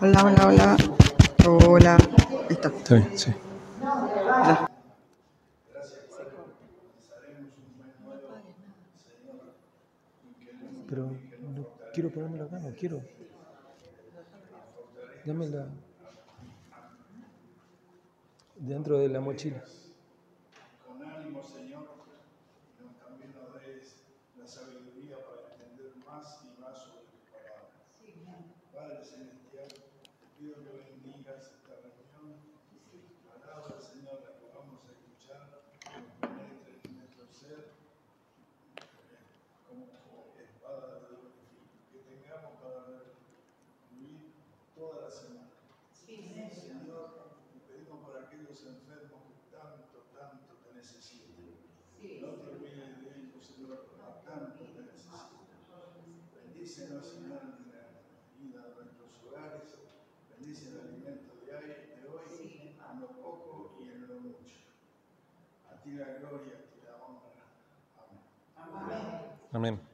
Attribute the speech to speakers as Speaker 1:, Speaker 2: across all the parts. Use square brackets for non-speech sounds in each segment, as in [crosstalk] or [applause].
Speaker 1: Hola, hola, hola. Hola. Ahí está.
Speaker 2: Está bien, sí.
Speaker 1: Hola.
Speaker 2: Pero no quiero ponérmelo acá, no quiero. Dámela dentro de la mochila.
Speaker 3: paz Bendícenos, Señor, en la vida de nuestros hogares. Bendice el alimento de hoy, de hoy en lo poco y en lo mucho. A ti la gloria, a ti la honra. Amén.
Speaker 2: Amén.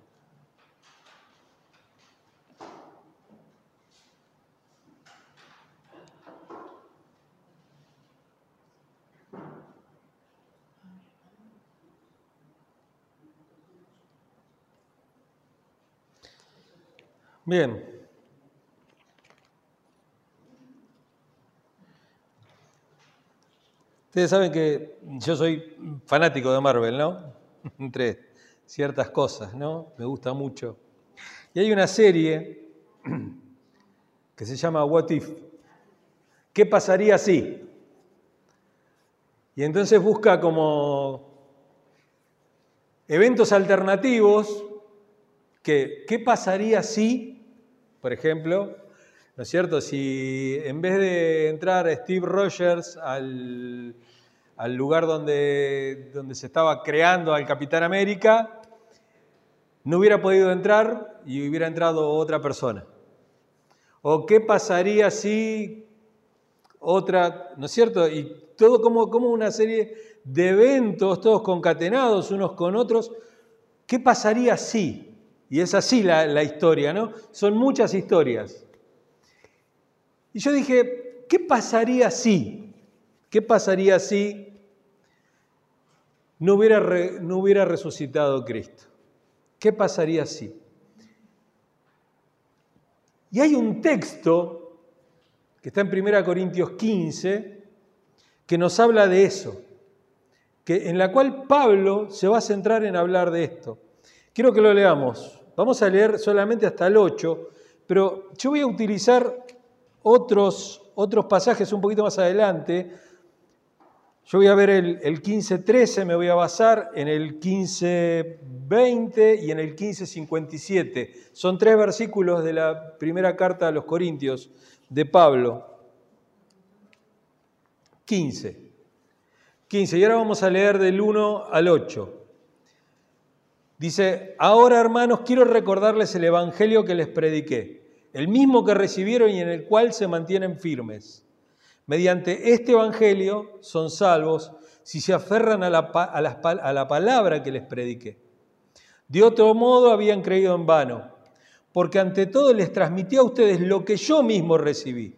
Speaker 2: Bien. Ustedes saben que yo soy fanático de Marvel, ¿no? [laughs] Entre ciertas cosas, ¿no? Me gusta mucho. Y hay una serie que se llama What If. ¿Qué pasaría si? Y entonces busca como eventos alternativos ¿qué pasaría si, por ejemplo, ¿no es cierto? Si en vez de entrar Steve Rogers al, al lugar donde, donde se estaba creando al Capitán América, no hubiera podido entrar y hubiera entrado otra persona. ¿O qué pasaría si otra, ¿no es cierto? Y todo como, como una serie de eventos, todos concatenados unos con otros. ¿Qué pasaría si? Y es así la, historia, ¿no? Son muchas historias. Y yo dije, ¿qué pasaría si? ¿Qué pasaría si no hubiera, no hubiera resucitado Cristo? ¿Qué pasaría si? Y hay un texto que está en 1 Corintios 15 que nos habla de eso, que, en la cual Pablo se va a centrar en hablar de esto. Quiero que lo leamos. Vamos a leer solamente hasta el 8, pero yo voy a utilizar otros, otros pasajes un poquito más adelante. Yo voy a ver el, el 15.13, me voy a basar en el 15.20 y en el 15.57. Son tres versículos de la primera carta a los Corintios de Pablo. 15. 15. Y ahora vamos a leer del 1 al 8. Dice, ahora hermanos, quiero recordarles el Evangelio que les prediqué, el mismo que recibieron y en el cual se mantienen firmes. Mediante este Evangelio son salvos si se aferran a la, a la palabra que les prediqué. De otro modo habían creído en vano, porque ante todo les transmití a ustedes lo que yo mismo recibí,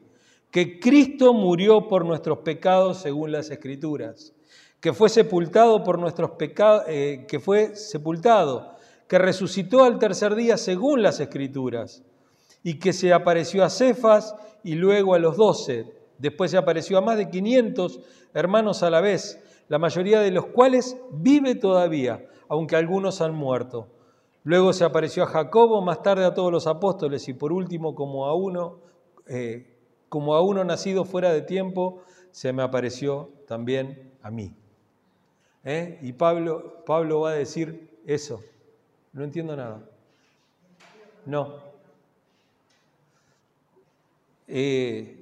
Speaker 2: que Cristo murió por nuestros pecados según las Escrituras, que fue sepultado por nuestros pecados, que fue sepultado, que resucitó al tercer día según las Escrituras, y que se apareció a Cefas y luego a los doce. Después se apareció a más de 500 hermanos a la vez, la mayoría de los cuales vive todavía, aunque algunos han muerto. Luego se apareció a Jacobo, más tarde a todos los apóstoles y por último, como a uno, eh, como a uno nacido fuera de tiempo, se me apareció también a mí. ¿Eh? Y Pablo, Pablo va a decir eso. No entiendo nada. No. Eh,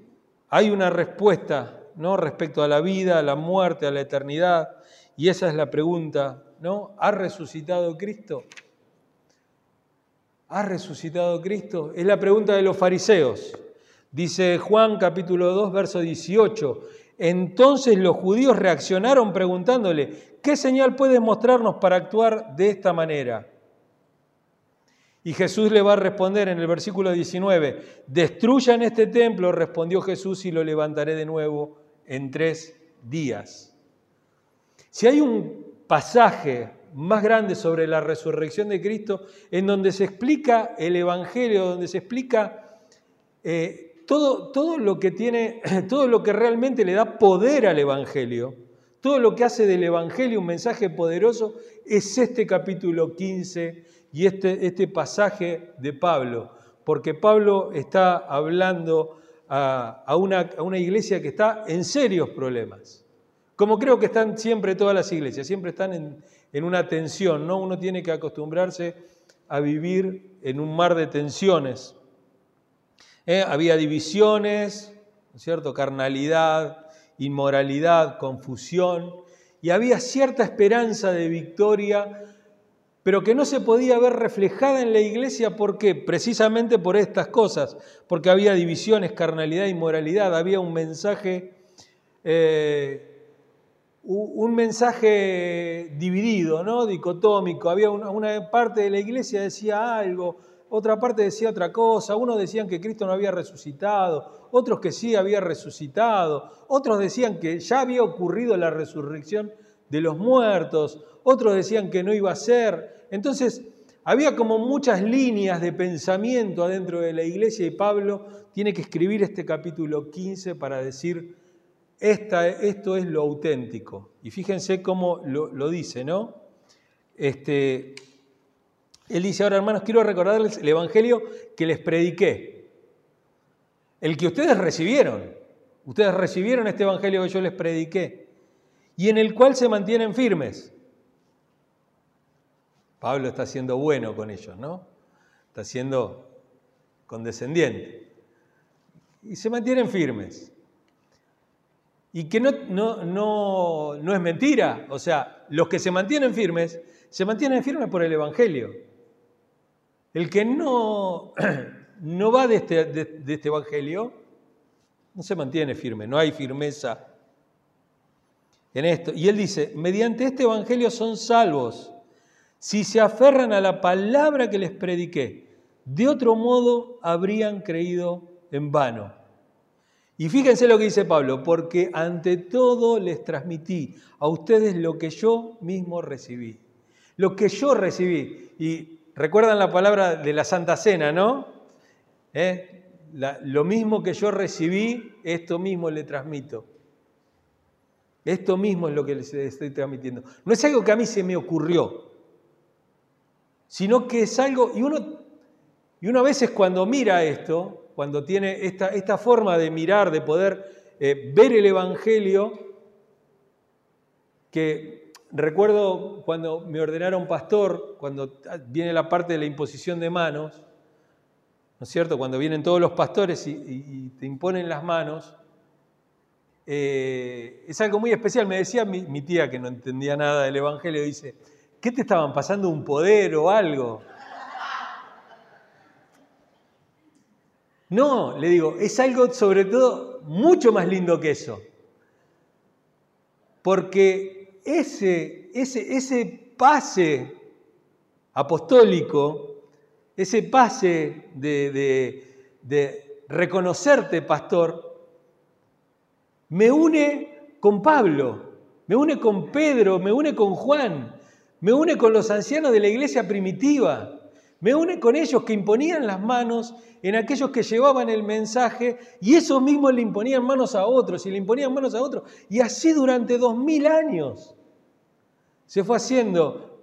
Speaker 2: hay una respuesta ¿no? respecto a la vida, a la muerte, a la eternidad, y esa es la pregunta, ¿no? ¿Ha resucitado Cristo? ¿Ha resucitado Cristo? Es la pregunta de los fariseos. Dice Juan capítulo 2, verso 18. Entonces los judíos reaccionaron preguntándole, ¿qué señal puedes mostrarnos para actuar de esta manera? Y Jesús le va a responder en el versículo 19, destruyan este templo, respondió Jesús, y lo levantaré de nuevo en tres días. Si hay un pasaje más grande sobre la resurrección de Cristo, en donde se explica el Evangelio, donde se explica eh, todo, todo, lo que tiene, [clears throat] todo lo que realmente le da poder al Evangelio, todo lo que hace del Evangelio un mensaje poderoso, es este capítulo 15 y este, este pasaje de Pablo, porque Pablo está hablando a, una, a una iglesia que está en serios problemas, como creo que están siempre todas las iglesias, siempre están en, en una tensión, ¿no? Uno tiene que acostumbrarse a vivir en un mar de tensiones. ¿Eh? Había divisiones, cierto? Carnalidad, inmoralidad, confusión, y había cierta esperanza de victoria pero que no se podía ver reflejada en la iglesia, ¿por qué? Precisamente por estas cosas, porque había divisiones, carnalidad y moralidad, había un mensaje, eh, un mensaje dividido, ¿no? dicotómico, había una, una parte de la iglesia decía algo, otra parte decía otra cosa, unos decían que Cristo no había resucitado, otros que sí había resucitado, otros decían que ya había ocurrido la resurrección de los muertos, otros decían que no iba a ser. Entonces, había como muchas líneas de pensamiento adentro de la iglesia y Pablo tiene que escribir este capítulo 15 para decir, esta, esto es lo auténtico. Y fíjense cómo lo, dice, ¿no? Este, él dice, ahora hermanos, quiero recordarles el Evangelio que les prediqué, el que ustedes recibieron. Ustedes recibieron este Evangelio que yo les prediqué y en el cual se mantienen firmes. Pablo está siendo bueno con ellos, ¿no? Está siendo condescendiente. Y se mantienen firmes. Y que no, no, no, no es mentira. O sea, los que se mantienen firmes, se mantienen firmes por el Evangelio. El que no, [clears throat] no va de este, de este Evangelio, no se mantiene firme, no hay firmeza en esto. Y él dice, mediante este Evangelio son salvos si se aferran a la palabra que les prediqué. De otro modo habrían creído en vano. Y fíjense lo que dice Pablo, porque ante todo les transmití a ustedes lo que yo mismo recibí. Lo que yo recibí. Y recuerdan la palabra de la Santa Cena, ¿no? ¿Eh? lo mismo que yo recibí, esto mismo le transmito. Esto mismo es lo que les estoy transmitiendo. No es algo que a mí se me ocurrió, sino que es algo, y uno, y uno a veces cuando mira esto, cuando tiene esta, esta forma de mirar, de poder eh, ver el Evangelio, que recuerdo cuando me ordenaron pastor, cuando viene la parte de la imposición de manos, ¿no es cierto? Cuando vienen todos los pastores y te imponen las manos, eh, es algo muy especial. Me decía mi, tía, que no entendía nada del Evangelio, dice, ¿qué te estaban pasando un poder o algo? No, le digo, es algo sobre todo mucho más lindo que eso. Porque ese, ese, ese pase apostólico, ese pase de reconocerte pastor, me une con Pablo, me une con Pedro, me une con Juan, me une con los ancianos de la iglesia primitiva, me une con ellos que imponían las manos en aquellos que llevaban el mensaje y esos mismos le imponían manos a otros y le imponían manos a otros. Y así durante dos mil años se fue haciendo.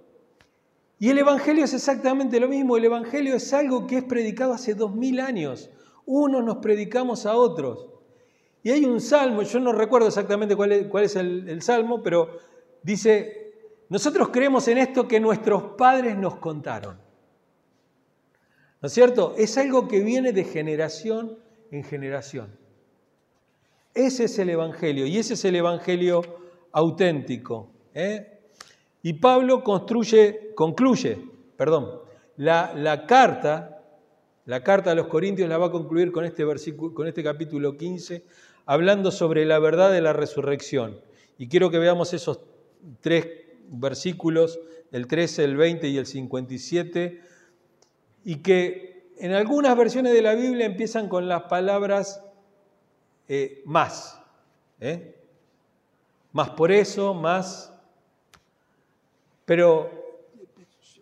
Speaker 2: Y el Evangelio es exactamente lo mismo. El Evangelio es algo que es predicado hace dos mil años. Unos nos predicamos a otros. Y hay un salmo, yo no recuerdo exactamente cuál es, el, salmo, pero dice, nosotros creemos en esto que nuestros padres nos contaron. ¿No es cierto? Es algo que viene de generación en generación. Ese es el Evangelio y ese es el Evangelio auténtico. ¿eh? Y Pablo construye, concluye, perdón, la, la, carta, la carta a los Corintios la va a concluir con este, versículo, con este capítulo 15, hablando sobre la verdad de la resurrección. Y quiero que veamos esos tres versículos, el 13, el 20 y el 57. Y que en algunas versiones de la Biblia empiezan con las palabras eh, más. ¿eh? Más por eso, más. Pero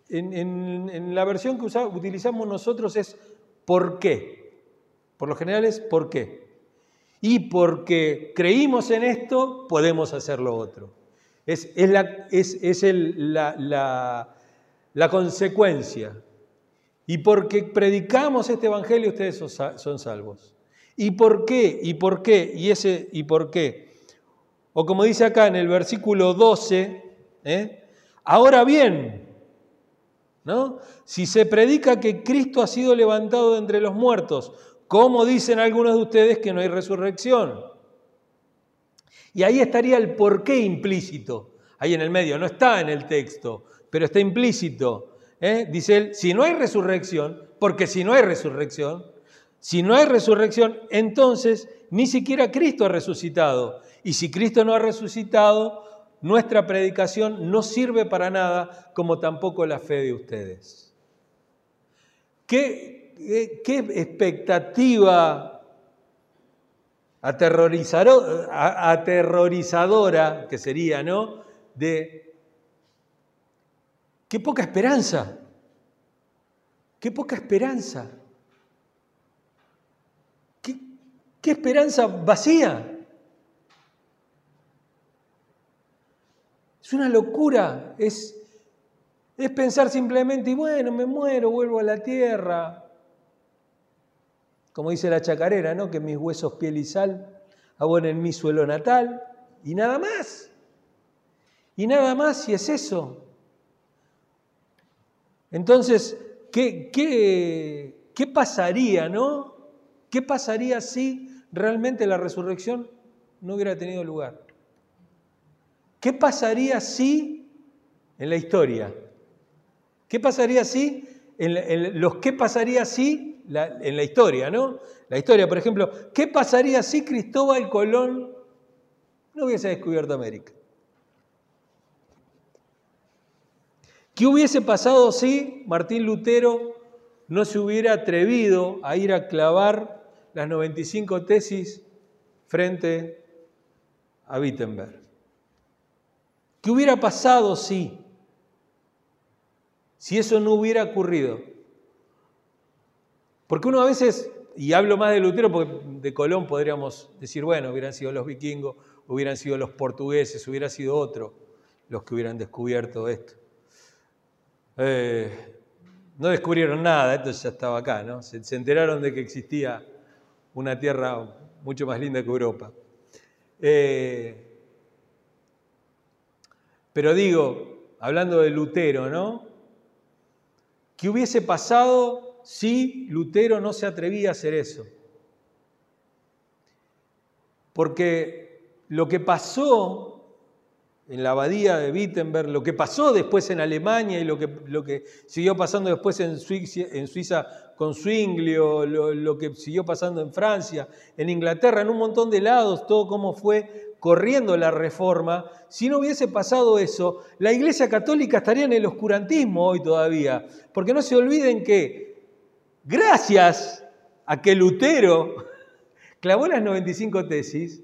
Speaker 2: en, la versión que utilizamos nosotros es ¿por qué? Por lo general es ¿por qué? Y porque creímos en esto, podemos hacer lo otro. Es, la, es, la, la, consecuencia. Y porque predicamos este evangelio, ustedes son, salvos. ¿Y por qué? ¿Y por qué? ¿Y ese y por qué? O como dice acá en el versículo 12, ¿eh? ahora bien, ¿no? Si se predica que Cristo ha sido levantado de entre los muertos, ¿cómo dicen algunos de ustedes que no hay resurrección? Y ahí estaría el porqué implícito, ahí en el medio, no está en el texto, pero está implícito. ¿Eh? Dice él, si no hay resurrección, porque si no hay resurrección, si no hay resurrección, entonces ni siquiera Cristo ha resucitado. Y si Cristo no ha resucitado, nuestra predicación no sirve para nada, como tampoco la fe de ustedes. ¿Qué, expectativa aterrorizadora que sería, ¿no? De qué poca esperanza, qué poca esperanza, qué, qué esperanza vacía. Es una locura, es, es pensar simplemente, y bueno, me muero, vuelvo a la tierra. Como dice la chacarera, ¿no? Que mis huesos, piel y sal abonen mi suelo natal, y nada más. Y nada más si es eso. Entonces, ¿qué, qué, qué pasaría, no? ¿Qué pasaría si realmente la resurrección no hubiera tenido lugar? ¿Qué pasaría si en la historia? ¿Qué pasaría si en, los qué pasaría si en la historia, ¿no? La historia, por ejemplo, ¿qué pasaría si Cristóbal Colón no hubiese descubierto América? ¿Qué hubiese pasado si Martín Lutero no se hubiera atrevido a ir a clavar las 95 tesis frente a Wittenberg? ¿Qué hubiera pasado si? Si eso no hubiera ocurrido. Porque uno a veces, y hablo más de Lutero porque de Colón podríamos decir, bueno, hubieran sido los vikingos, hubieran sido los portugueses, hubiera sido otro los que hubieran descubierto esto. Eh, no descubrieron nada, esto ya estaba acá, ¿no? Se, se, enteraron de que existía una tierra mucho más linda que Europa. Eh, pero digo, hablando de Lutero, ¿no? ¿Qué hubiese pasado si Lutero no se atrevía a hacer eso? Porque lo que pasó en la abadía de Wittenberg, lo que pasó después en Alemania y lo que, lo que siguió pasando después en Suiza, en Suiza con Zwinglio, lo, lo, que siguió pasando en Francia, en Inglaterra, en un montón de lados, todo cómo fue corriendo la reforma, si no hubiese pasado eso, la Iglesia Católica estaría en el oscurantismo hoy todavía. Porque no se olviden que gracias a que Lutero clavó las 95 tesis,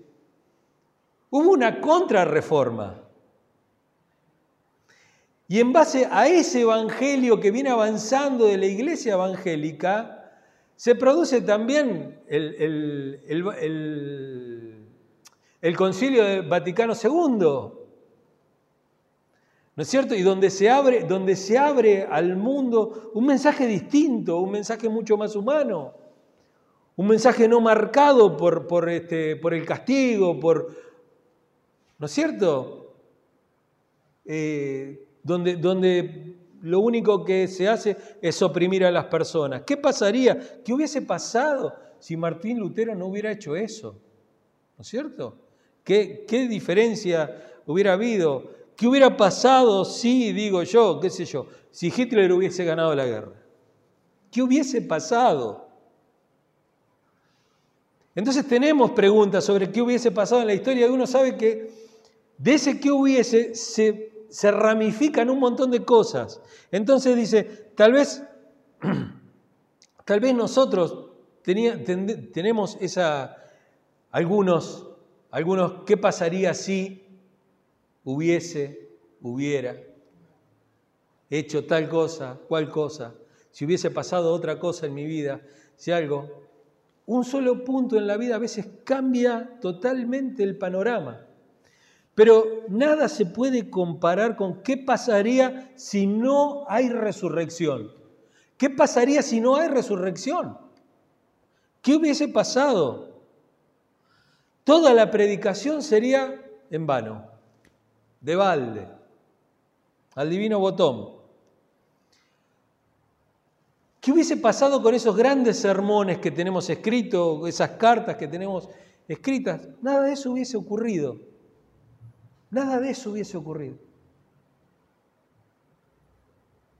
Speaker 2: hubo una contrarreforma. Y en base a ese evangelio que viene avanzando de la iglesia evangélica, se produce también el, el el Concilio de Vaticano II. ¿No es cierto? Y donde se abre, donde se abre al mundo un mensaje distinto, un mensaje mucho más humano, un mensaje no marcado por, por, este, por el castigo, por. ¿No es cierto? Eh, donde, donde lo único que se hace es oprimir a las personas. ¿Qué pasaría? ¿Qué hubiese pasado si Martín Lutero no hubiera hecho eso? ¿No es cierto? ¿Qué, diferencia hubiera habido? ¿Qué hubiera pasado si, digo yo, qué sé yo, si Hitler hubiese ganado la guerra? ¿Qué hubiese pasado? Entonces tenemos preguntas sobre qué hubiese pasado en la historia y uno sabe que de ese qué hubiese se, se ramifican un montón de cosas. Entonces dice, tal vez [clears throat] Tal vez nosotros tenemos esa, algunos, algunos, ¿qué pasaría si hubiese, hubiera hecho tal cosa, cual cosa? Si hubiese pasado otra cosa en mi vida, si algo, un solo punto en la vida a veces cambia totalmente el panorama. Pero nada se puede comparar con qué pasaría si no hay resurrección. ¿Qué pasaría si no hay resurrección? ¿Qué hubiese pasado? Toda la predicación sería en vano, de balde, al divino botón. ¿Qué hubiese pasado con esos grandes sermones que tenemos escritos, esas cartas que tenemos escritas? Nada de eso hubiese ocurrido. Nada de eso hubiese ocurrido.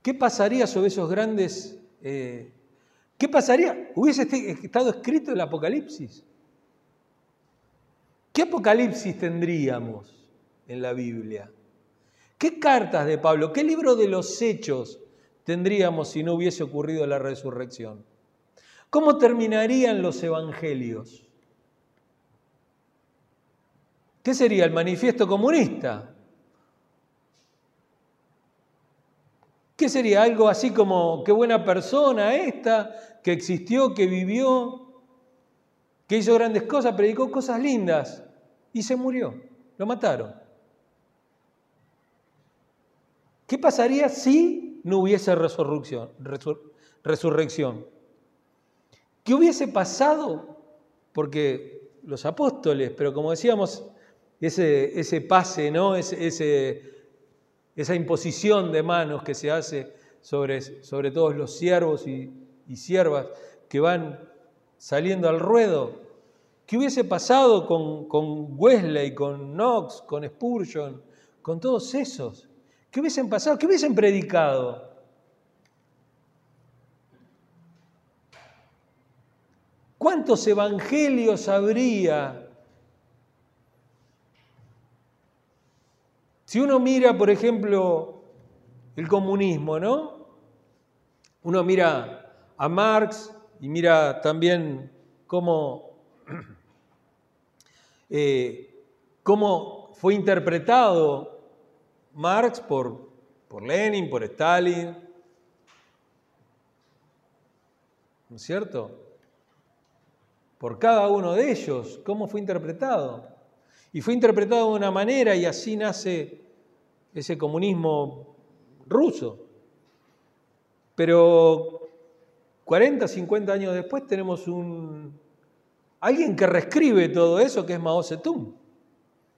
Speaker 2: ¿Qué pasaría sobre esos grandes... Eh, ¿Qué pasaría? Hubiese estado escrito el Apocalipsis. ¿Qué Apocalipsis tendríamos en la Biblia? ¿Qué cartas de Pablo? ¿Qué libro de los hechos tendríamos si no hubiese ocurrido la resurrección? ¿Cómo terminarían los evangelios? ¿Qué sería el manifiesto comunista? ¿Qué sería algo así como qué buena persona esta, que existió, que vivió, que hizo grandes cosas, predicó cosas lindas y se murió? Lo mataron. ¿Qué pasaría si no hubiese resurrección? resurrección? ¿Qué hubiese pasado? Porque los apóstoles, pero como decíamos, ese, ese pase, ¿no? Ese, esa imposición de manos que se hace sobre, sobre todos los siervos y, y siervas que van saliendo al ruedo. ¿Qué hubiese pasado con, con Wesley, con Knox, con Spurgeon, con todos esos? ¿Qué hubiesen pasado? ¿Qué hubiesen predicado? ¿Cuántos evangelios habría Si uno mira, por ejemplo, el comunismo, ¿no? Uno mira a Marx y mira también cómo, [clears throat] eh, cómo fue interpretado Marx por, por Lenin, por Stalin. ¿No es cierto? Por cada uno de ellos, cómo fue interpretado. Y fue interpretado de una manera y así nace ese comunismo ruso. Pero 40, 50 años después tenemos un alguien que reescribe todo eso que es Mao Zedong.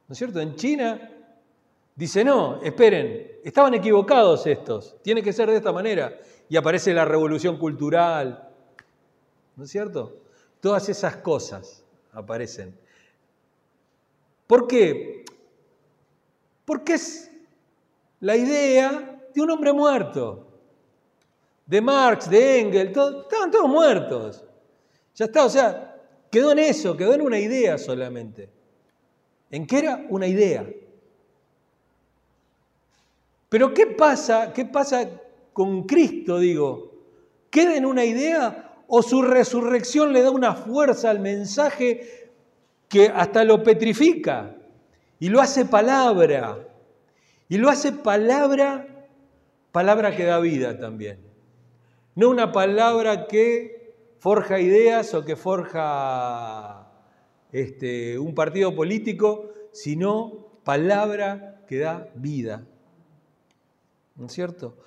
Speaker 2: ¿No es cierto? En China dice, "No, esperen, estaban equivocados estos, tiene que ser de esta manera." Y aparece la revolución cultural. ¿No es cierto? Todas esas cosas aparecen. ¿Por qué? Porque es la idea de un hombre muerto. De Marx, de Engels, estaban todos muertos. Ya está, o sea, quedó en eso, quedó en una idea solamente. ¿En qué era? Una idea. Pero ¿qué pasa? ¿Qué pasa con Cristo, digo? ¿Queda en una idea o su resurrección le da una fuerza al mensaje que hasta lo petrifica y lo hace palabra. Y lo hace palabra, palabra que da vida también. No una palabra que forja ideas o que forja este, un partido político, sino palabra que da vida. ¿No es cierto?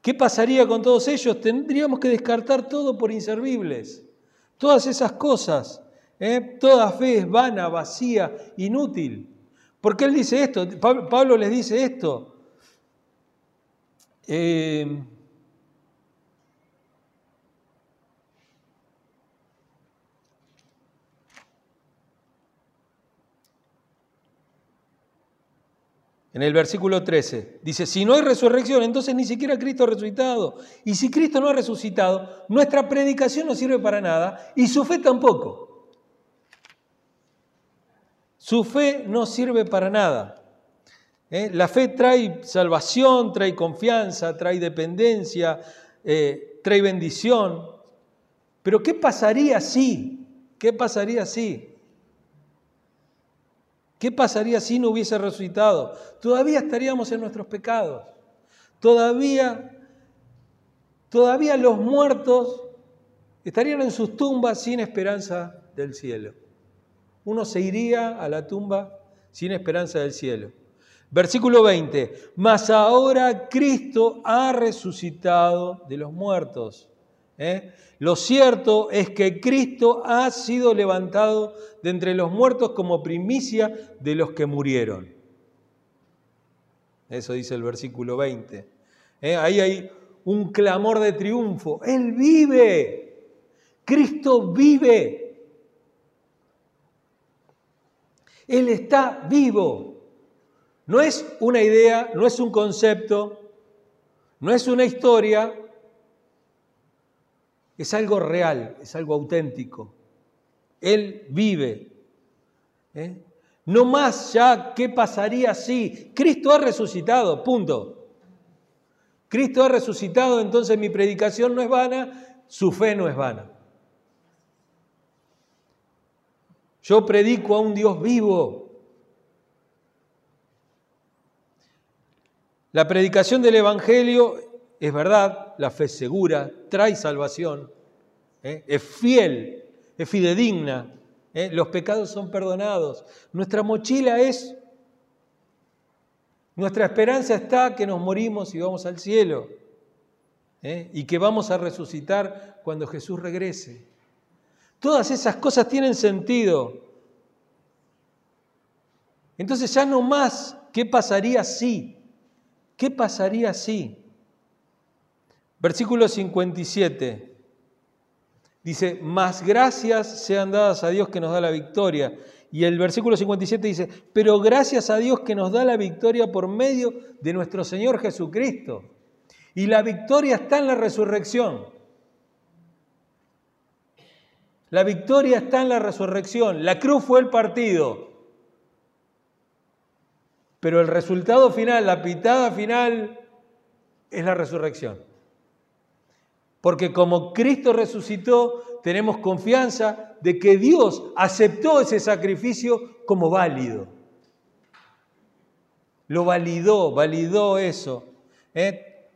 Speaker 2: ¿Qué pasaría con todos ellos? Tendríamos que descartar todo por inservibles. Todas esas cosas ¿eh? Toda fe es vana, vacía, inútil. ¿Por qué él dice esto? Pablo les dice esto. Eh, en el versículo 13. Dice, si no hay resurrección, entonces ni siquiera Cristo ha resucitado. Y si Cristo no ha resucitado, nuestra predicación no sirve para nada y su fe tampoco. Su fe no sirve para nada. ¿eh? La fe trae salvación, trae confianza, trae dependencia, eh, trae bendición. Pero ¿qué pasaría si? ¿Qué pasaría si? ¿Qué pasaría si no hubiese resucitado? Todavía estaríamos en nuestros pecados. Todavía, todavía los muertos estarían en sus tumbas sin esperanza del cielo. Uno se iría a la tumba sin esperanza del cielo. Versículo 20, mas ahora Cristo ha resucitado de los muertos. ¿eh? Lo cierto es que Cristo ha sido levantado de entre los muertos como primicia de los que murieron. Eso dice el versículo 20. ¿eh? Ahí hay un clamor de triunfo. Él vive. Cristo vive. Él está vivo. No es una idea, no es un concepto, no es una historia, es algo real, es algo auténtico. Él vive. ¿eh? No más ya qué pasaría si Cristo ha resucitado, punto. Cristo ha resucitado, entonces mi predicación no es vana, su fe no es vana. Yo predico a un Dios vivo. La predicación del Evangelio es verdad, la fe segura, trae salvación, ¿eh? es fiel, es fidedigna, ¿eh? los pecados son perdonados. Nuestra mochila es, nuestra esperanza está que nos morimos y vamos al cielo ¿eh? y que vamos a resucitar cuando Jesús regrese. Todas esas cosas tienen sentido. Entonces ya no más, ¿qué pasaría si? ¿Qué pasaría si? Versículo 57 dice, más gracias sean dadas a Dios que nos da la victoria. Y el versículo 57 dice, pero gracias a Dios que nos da la victoria por medio de nuestro Señor Jesucristo. Y la victoria está en la resurrección. La victoria está en la resurrección. La cruz fue el partido. Pero el resultado final, la pitada final, es la resurrección. Porque como Cristo resucitó, tenemos confianza de que Dios aceptó ese sacrificio como válido. Lo validó, validó eso. ¿eh?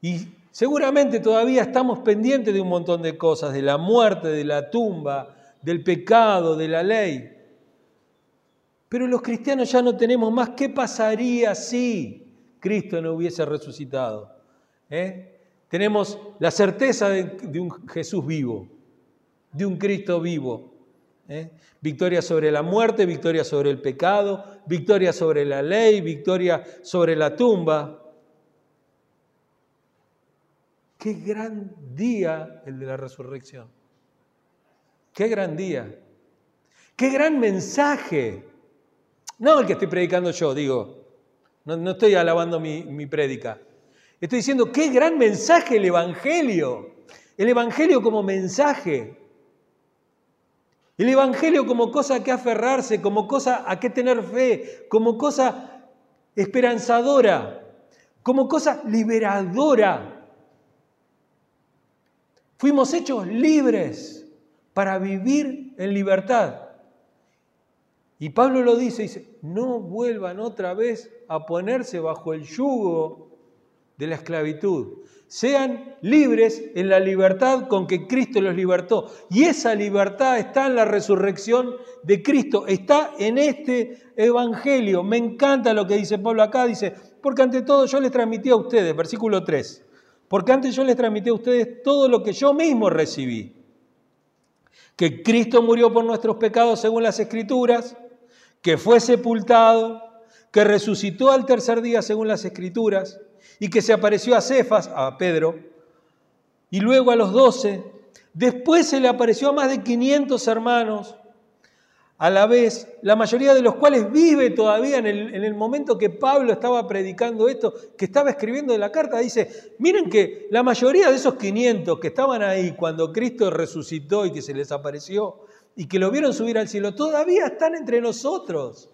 Speaker 2: Y seguramente todavía estamos pendientes de un montón de cosas, de la muerte, de la tumba, del pecado, de la ley. Pero los cristianos ya no tenemos más. ¿Qué pasaría si Cristo no hubiese resucitado? ¿Eh? Tenemos la certeza de, un Jesús vivo, de un Cristo vivo. ¿eh? Victoria sobre la muerte, victoria sobre el pecado, victoria sobre la ley, victoria sobre la tumba. Qué gran día el de la resurrección. Qué gran día. Qué gran mensaje. No el que estoy predicando yo, digo. No, estoy alabando mi, mi prédica. Estoy diciendo, qué gran mensaje el Evangelio. El Evangelio como mensaje. El Evangelio como cosa a que aferrarse, como cosa a que tener fe, como cosa esperanzadora, como cosa liberadora. Fuimos hechos libres para vivir en libertad. Y Pablo lo dice, dice, no vuelvan otra vez a ponerse bajo el yugo de la esclavitud. Sean libres en la libertad con que Cristo los libertó. Y esa libertad está en la resurrección de Cristo, está en este Evangelio. Me encanta lo que dice Pablo acá, dice, porque ante todo yo les transmití a ustedes, versículo 3, porque antes yo les transmití a ustedes todo lo que yo mismo recibí. Que Cristo murió por nuestros pecados según las Escrituras, que fue sepultado, que resucitó al tercer día según las Escrituras, y que se apareció a Cefas, a Pedro, y luego a los doce. Después se le apareció a más de 500 hermanos a la vez, la mayoría de los cuales vive todavía en el, en momento que Pablo estaba predicando esto, que estaba escribiendo la carta, dice, miren que la mayoría de esos 500 que estaban ahí cuando Cristo resucitó y que se les apareció y que lo vieron subir al cielo, todavía están entre nosotros.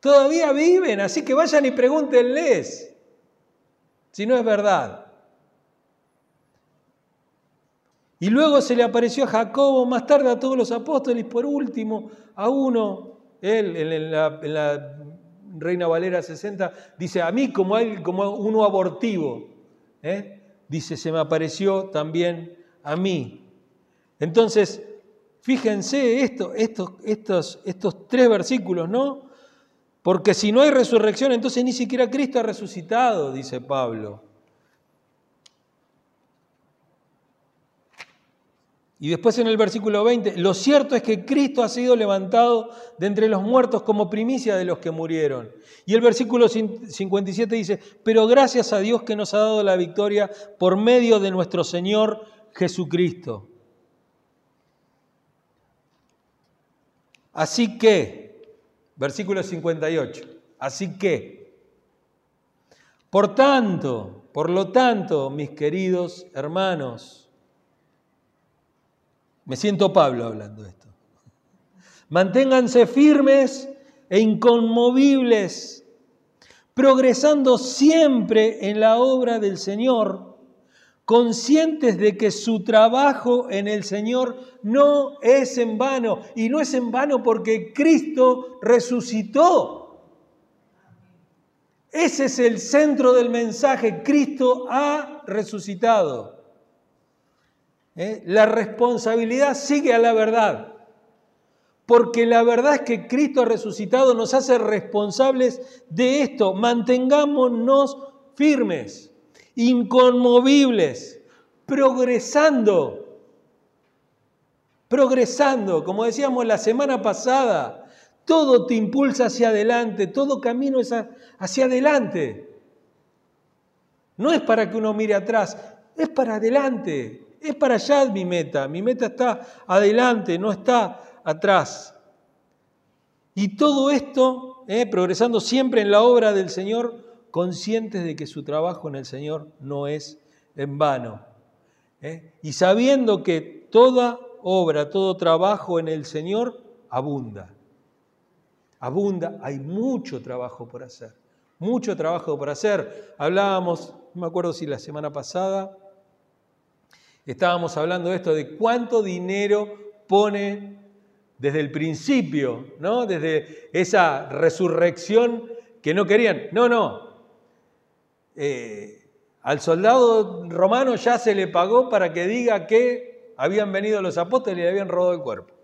Speaker 2: Todavía viven, así que vayan y pregúntenles si no es verdad. Y luego se le apareció a Jacobo, más tarde a todos los apóstoles, por último a uno, él en la, Reina Valera 60, dice, a mí como, él, como uno abortivo. ¿eh? Dice, se me apareció también a mí. Entonces, fíjense esto, estos, estos, estos tres versículos, ¿no? Porque si no hay resurrección, entonces ni siquiera Cristo ha resucitado, dice Pablo. Y después en el versículo 20, lo cierto es que Cristo ha sido levantado de entre los muertos como primicia de los que murieron. Y el versículo 57 dice, pero gracias a Dios que nos ha dado la victoria por medio de nuestro Señor Jesucristo. Así que, versículo 58, así que, por tanto, por lo tanto, mis queridos hermanos, me siento Pablo hablando de esto. Manténganse firmes e inconmovibles, progresando siempre en la obra del Señor, conscientes de que su trabajo en el Señor no es en vano, y no es en vano porque Cristo resucitó. Ese es el centro del mensaje, Cristo ha resucitado. ¿Eh? la responsabilidad sigue a la verdad. Porque la verdad es que Cristo resucitado nos hace responsables de esto. Mantengámonos firmes, inconmovibles, progresando. Progresando, como decíamos la semana pasada, todo te impulsa hacia adelante, todo camino es hacia adelante. No es para que uno mire atrás, es para adelante. Es para allá mi meta. Mi meta está adelante, no está atrás. Y todo esto, eh, progresando siempre en la obra del Señor, conscientes de que su trabajo en el Señor no es en vano. Eh, y sabiendo que toda obra, todo trabajo en el Señor abunda. Abunda, hay mucho trabajo por hacer. Mucho trabajo por hacer. Hablábamos, no me acuerdo si la semana pasada estábamos hablando de esto, de cuánto dinero pone desde el principio, ¿no? Desde esa resurrección que no querían. No, no. Eh, al soldado romano ya se le pagó para que diga que habían venido los apóstoles y le habían robado el cuerpo.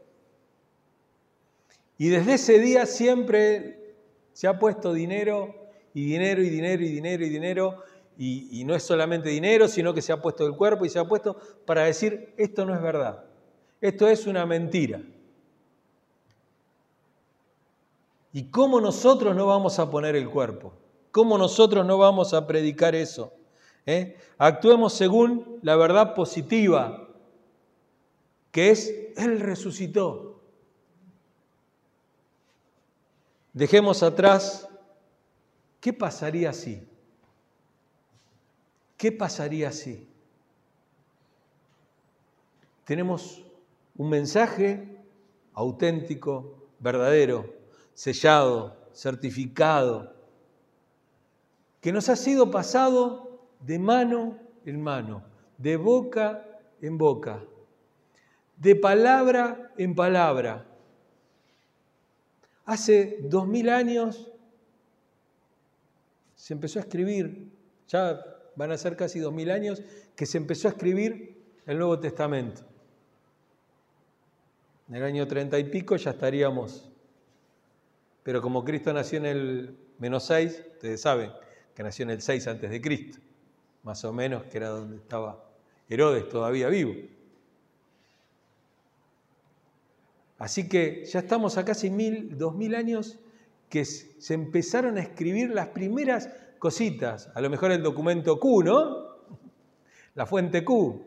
Speaker 2: Y desde ese día siempre se ha puesto dinero y dinero y dinero y dinero y dinero y, no es solamente dinero, sino que se ha puesto el cuerpo y se ha puesto para decir, esto no es verdad, esto es una mentira. ¿Y cómo nosotros no vamos a poner el cuerpo? ¿Cómo nosotros no vamos a predicar eso? ¿Eh? Actuemos según la verdad positiva, que es Él resucitó. Dejemos atrás, ¿qué pasaría si? ¿Qué pasaría si? Tenemos un mensaje auténtico, verdadero, sellado, certificado, que nos ha sido pasado de mano en mano, de boca en boca, de palabra en palabra. Hace dos mil años se empezó a escribir, ya van a ser casi dos mil años, que se empezó a escribir el Nuevo Testamento. En el año treinta y pico ya estaríamos, pero como Cristo nació en el menos seis, ustedes saben que nació en el 6 antes de Cristo, más o menos, que era donde estaba Herodes todavía vivo. Así que ya estamos a casi mil, dos mil años que se empezaron a escribir las primeras cositas. A lo mejor el documento Q, ¿no? La fuente Q.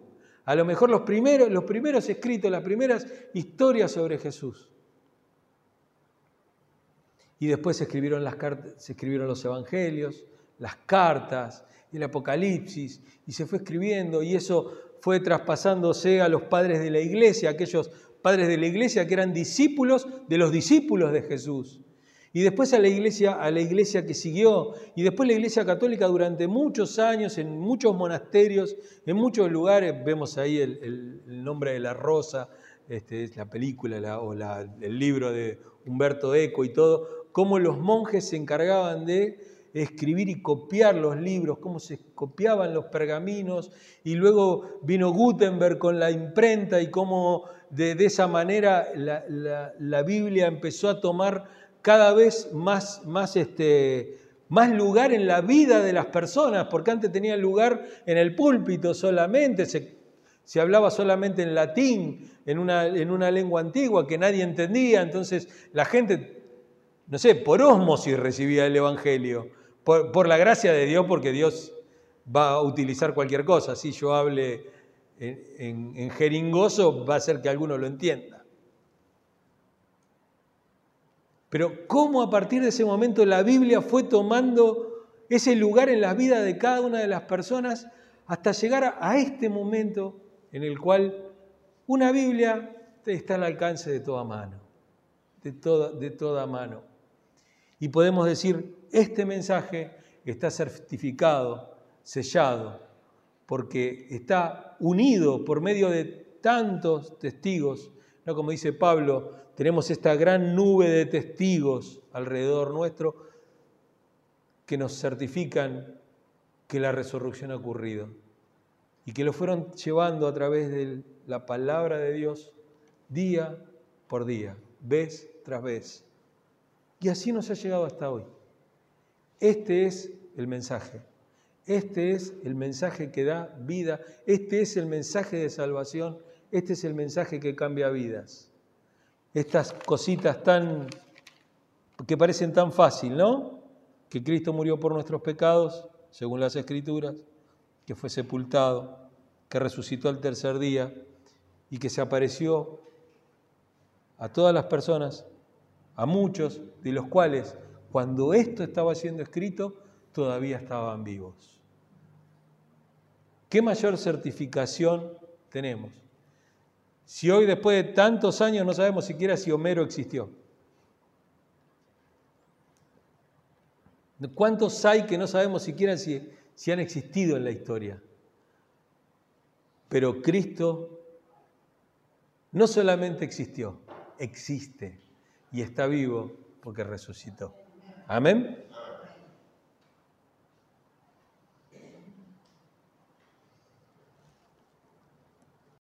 Speaker 2: A lo mejor los primeros, los primeros escritos, las primeras historias sobre Jesús. Y después se escribieron, las se escribieron los evangelios, las cartas, el Apocalipsis, y se fue escribiendo, y eso fue traspasándose a los padres de la iglesia, aquellos padres de la iglesia que eran discípulos de los discípulos de Jesús. Y después a la iglesia, a la iglesia que siguió, y después la iglesia católica durante muchos años, en muchos monasterios, en muchos lugares, vemos ahí el, nombre de la rosa, este, la película o el libro de Humberto Eco y todo, cómo los monjes se encargaban de escribir y copiar los libros, cómo se copiaban los pergaminos, y luego vino Gutenberg con la imprenta y cómo de, esa manera la, Biblia empezó a tomar cada vez más, más, este, más lugar en la vida de las personas, porque antes tenía lugar en el púlpito solamente, se, se hablaba solamente en latín, en una, en una lengua antigua que nadie entendía, entonces la gente, no sé, por osmosis recibía el Evangelio por, la gracia de Dios, porque Dios va a utilizar cualquier cosa. Si yo hable en, jeringoso, va a ser que alguno lo entienda. Pero cómo a partir de ese momento la Biblia fue tomando ese lugar en la vida de cada una de las personas hasta llegar a este momento en el cual una Biblia está al alcance de toda mano, de toda, de toda mano. Y podemos decir, este mensaje está certificado, sellado, porque está unido por medio de tantos testigos. ¿no? Como dice Pablo, tenemos esta gran nube de testigos alrededor nuestro que nos certifican que la resurrección ha ocurrido y que lo fueron llevando a través de la palabra de Dios día por día, vez tras vez. Y así nos ha llegado hasta hoy. Este es el mensaje. Este es el mensaje que da vida. Este es el mensaje de salvación. Este es el mensaje que cambia vidas. Estas cositas tan que parecen tan fácil, ¿no? Que Cristo murió por nuestros pecados, según las Escrituras, que fue sepultado, que resucitó al tercer día y que se apareció a todas las personas, a muchos de los cuales cuando esto estaba siendo escrito, todavía estaban vivos. ¿Qué mayor certificación tenemos? Si hoy, después de tantos años, no sabemos siquiera si Homero existió. ¿Cuántos hay que no sabemos siquiera si, si han existido en la historia? Pero Cristo no solamente existió, existe y está vivo porque resucitó. Amén.